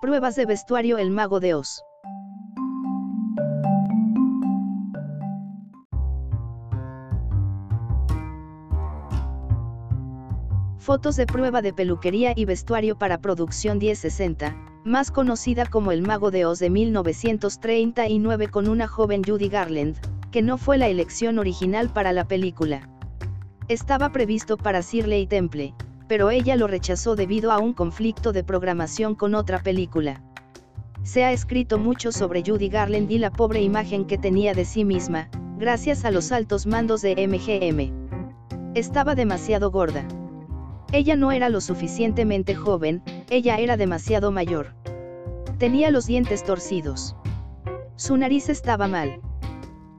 Pruebas de vestuario El Mago de Oz. Fotos de prueba de peluquería y vestuario para producción 1060, más conocida como El Mago de Oz de 1939 con una joven Judy Garland, que no fue la elección original para la película. Estaba previsto para Shirley Temple, pero ella lo rechazó debido a un conflicto de programación con otra película. Se ha escrito mucho sobre Judy Garland y la pobre imagen que tenía de sí misma, gracias a los altos mandos de MGM. Estaba demasiado gorda. Ella no era lo suficientemente joven, ella era demasiado mayor. Tenía los dientes torcidos. Su nariz estaba mal.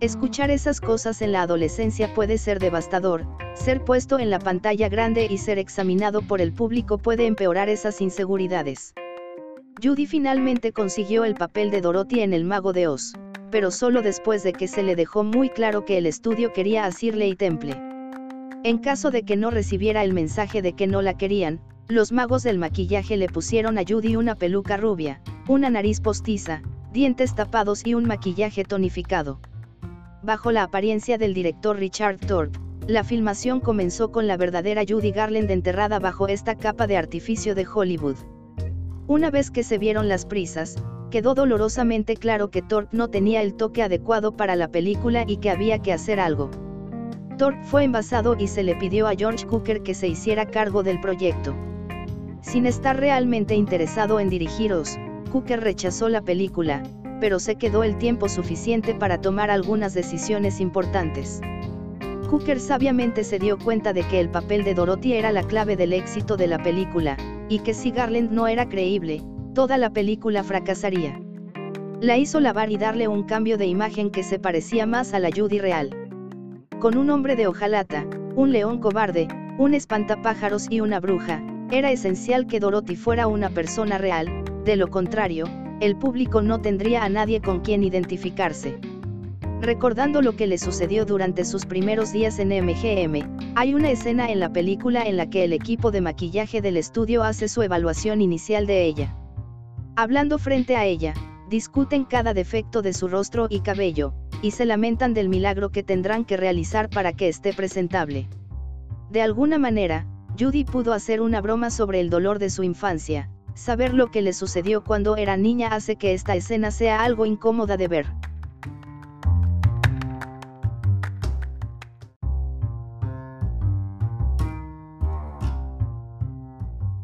Escuchar esas cosas en la adolescencia puede ser devastador, ser puesto en la pantalla grande y ser examinado por el público puede empeorar esas inseguridades. Judy finalmente consiguió el papel de Dorothy en El Mago de Oz, pero solo después de que se le dejó muy claro que el estudio quería a Shirley Temple. En caso de que no recibiera el mensaje de que no la querían, los magos del maquillaje le pusieron a Judy una peluca rubia, una nariz postiza, dientes tapados y un maquillaje tonificado. Bajo la apariencia del director Richard Thorpe, la filmación comenzó con la verdadera Judy Garland enterrada bajo esta capa de artificio de Hollywood. Una vez que se vieron las prisas, quedó dolorosamente claro que Thorpe no tenía el toque adecuado para la película y que había que hacer algo. Thorpe fue envasado y se le pidió a George Cooker que se hiciera cargo del proyecto. Sin estar realmente interesado en dirigir Oz, Cooker rechazó la película, pero se quedó el tiempo suficiente para tomar algunas decisiones importantes. Cooker sabiamente se dio cuenta de que el papel de Dorothy era la clave del éxito de la película, y que si Garland no era creíble, toda la película fracasaría. La hizo lavar y darle un cambio de imagen que se parecía más a la Judy real con un hombre de hojalata, un león cobarde, un espantapájaros y una bruja, era esencial que Dorothy fuera una persona real, de lo contrario, el público no tendría a nadie con quien identificarse. Recordando lo que le sucedió durante sus primeros días en MGM, hay una escena en la película en la que el equipo de maquillaje del estudio hace su evaluación inicial de ella. Hablando frente a ella, discuten cada defecto de su rostro y cabello, y se lamentan del milagro que tendrán que realizar para que esté presentable. De alguna manera, Judy pudo hacer una broma sobre el dolor de su infancia, saber lo que le sucedió cuando era niña hace que esta escena sea algo incómoda de ver.